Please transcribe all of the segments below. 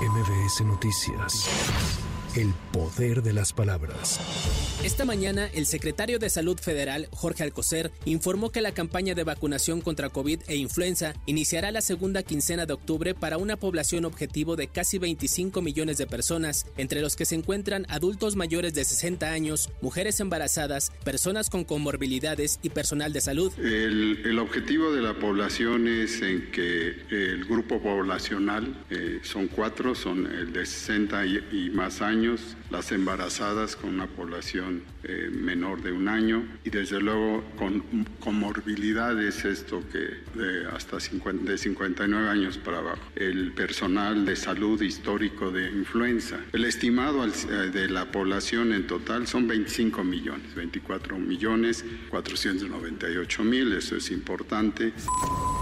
MBS Noticias. El poder de las palabras. Esta mañana, el secretario de Salud Federal, Jorge Alcocer, informó que la campaña de vacunación contra COVID e influenza iniciará la segunda quincena de octubre para una población objetivo de casi 25 millones de personas, entre los que se encuentran adultos mayores de 60 años, mujeres embarazadas, personas con comorbilidades y personal de salud. El, el objetivo de la población es en que el grupo poblacional eh, son cuatro, son el de 60 y, y más años, las embarazadas con una población eh, menor de un año y desde luego con comorbilidades, esto que de hasta 50, de 59 años para abajo, el personal de salud histórico de influenza. El estimado al, eh, de la población en total son 25 millones, 24 millones 498 mil, eso es importante.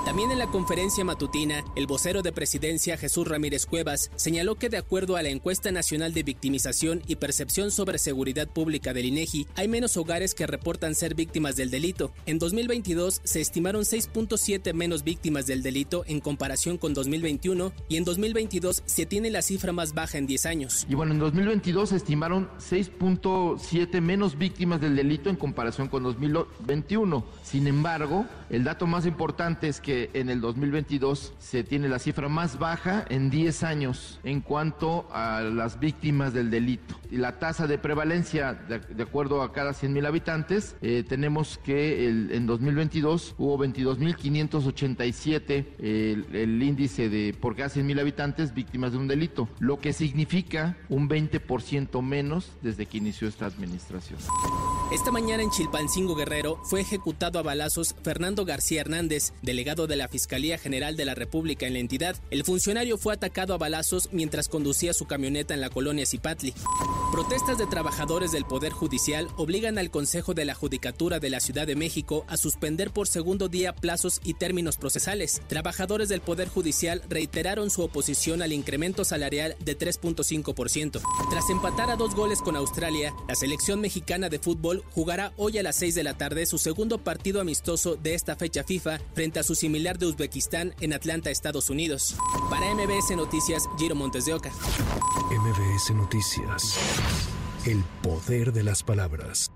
También en la conferencia matutina, el vocero de presidencia Jesús Ramírez Cuevas señaló que de acuerdo a la encuesta nacional de victimización y percepción sobre seguridad pública del INEGI, hay menos hogares que reportan ser víctimas del delito. En 2022 se estimaron 6.7 menos víctimas del delito en comparación con 2021 y en 2022 se tiene la cifra más baja en 10 años. Y bueno, en 2022 se estimaron 6.7 menos víctimas del delito en comparación con 2021. Sin embargo, el dato más importante es que en el 2022 se tiene la cifra más baja en 10 años en cuanto a las víctimas del delito. Y la tasa de prevalencia, de, acuerdo a cada 100 mil habitantes, eh, tenemos que en 2022 hubo 22.587 el, el índice de por cada 100 mil habitantes víctimas de un delito, lo que significa un 20% menos desde que inició esta administración. Esta mañana en Chilpancingo Guerrero fue ejecutado a balazos Fernando García Hernández, delegado de la Fiscalía General de la República en la entidad. El funcionario fue atacado a balazos mientras conducía su camioneta en la colonia Zipatli. Protestas de trabajadores del Poder Judicial obligan al Consejo de la Judicatura de la Ciudad de México a suspender por segundo día plazos y términos procesales. Trabajadores del Poder Judicial reiteraron su oposición al incremento salarial de 3.5%. Tras empatar a dos goles con Australia, la selección mexicana de fútbol jugará hoy a las 6 de la tarde su segundo partido amistoso de esta fecha FIFA frente a su similar de Uzbekistán en Atlanta, Estados Unidos. Para MBS Noticias, Giro Montes de Oca. MBS Noticias. El poder de las palabras.